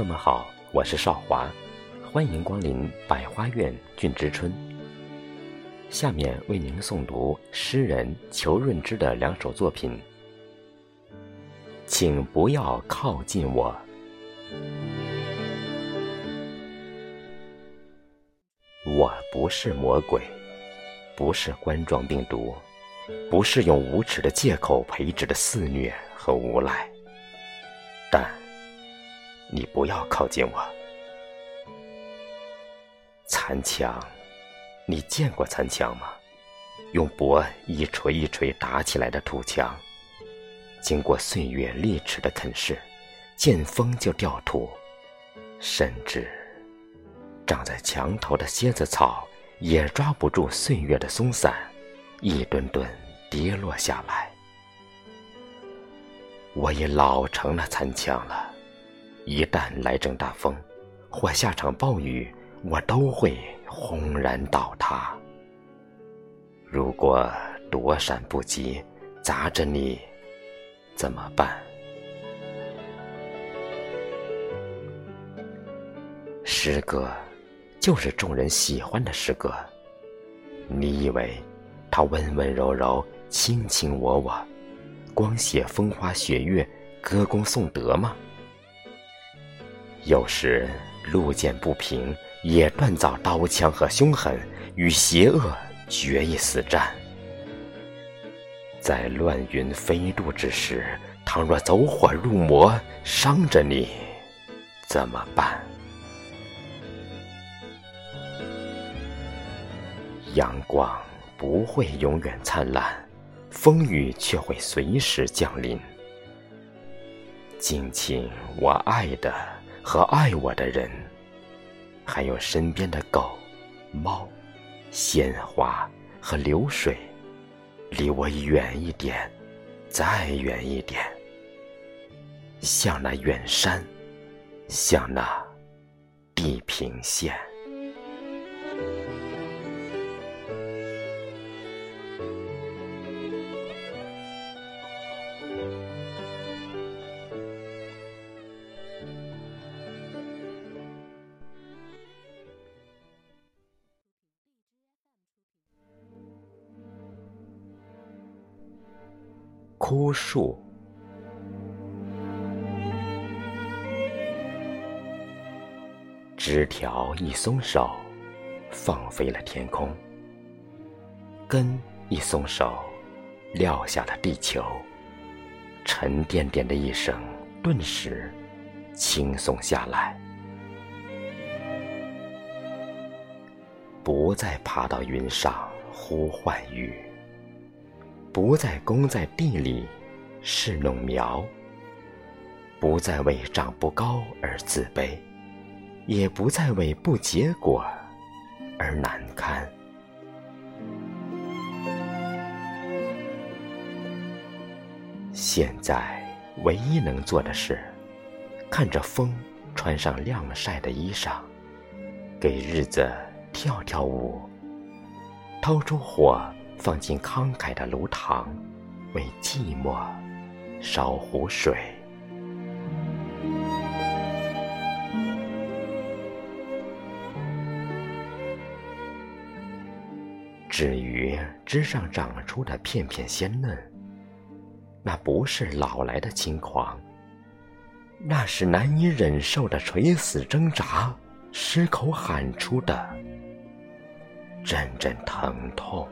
友们好，我是少华，欢迎光临百花苑俊之春。下面为您诵读诗人裘润之的两首作品，请不要靠近我。我不是魔鬼，不是冠状病毒，不是用无耻的借口培植的肆虐和无赖，但。你不要靠近我，残墙，你见过残墙吗？用钵一锤一锤打起来的土墙，经过岁月利齿的啃噬，见风就掉土，甚至长在墙头的蝎子草也抓不住岁月的松散，一吨吨跌落下来。我也老成了残墙了。一旦来阵大风，或下场暴雨，我都会轰然倒塌。如果躲闪不及，砸着你，怎么办？诗歌，就是众人喜欢的诗歌。你以为，它温温柔柔、卿卿我我，光写风花雪月、歌功颂德吗？有时路见不平，也锻造刀枪和凶狠，与邪恶决一死战。在乱云飞渡之时，倘若走火入魔，伤着你，怎么办？阳光不会永远灿烂，风雨却会随时降临。敬请我爱的。和爱我的人，还有身边的狗、猫、鲜花和流水，离我远一点，再远一点，像那远山，像那地平线。枯树，枝条一松手，放飞了天空；根一松手，撂下了地球。沉甸甸的一声，顿时轻松下来，不再爬到云上呼唤雨。不再攻在地里是弄苗，不再为长不高而自卑，也不再为不结果而难堪。现在唯一能做的是，看着风穿上晾晒的衣裳，给日子跳跳舞，掏出火。放进慷慨的炉膛，为寂寞烧壶水。至于枝上长出的片片鲜嫩，那不是老来的轻狂，那是难以忍受的垂死挣扎，失口喊出的阵阵疼痛。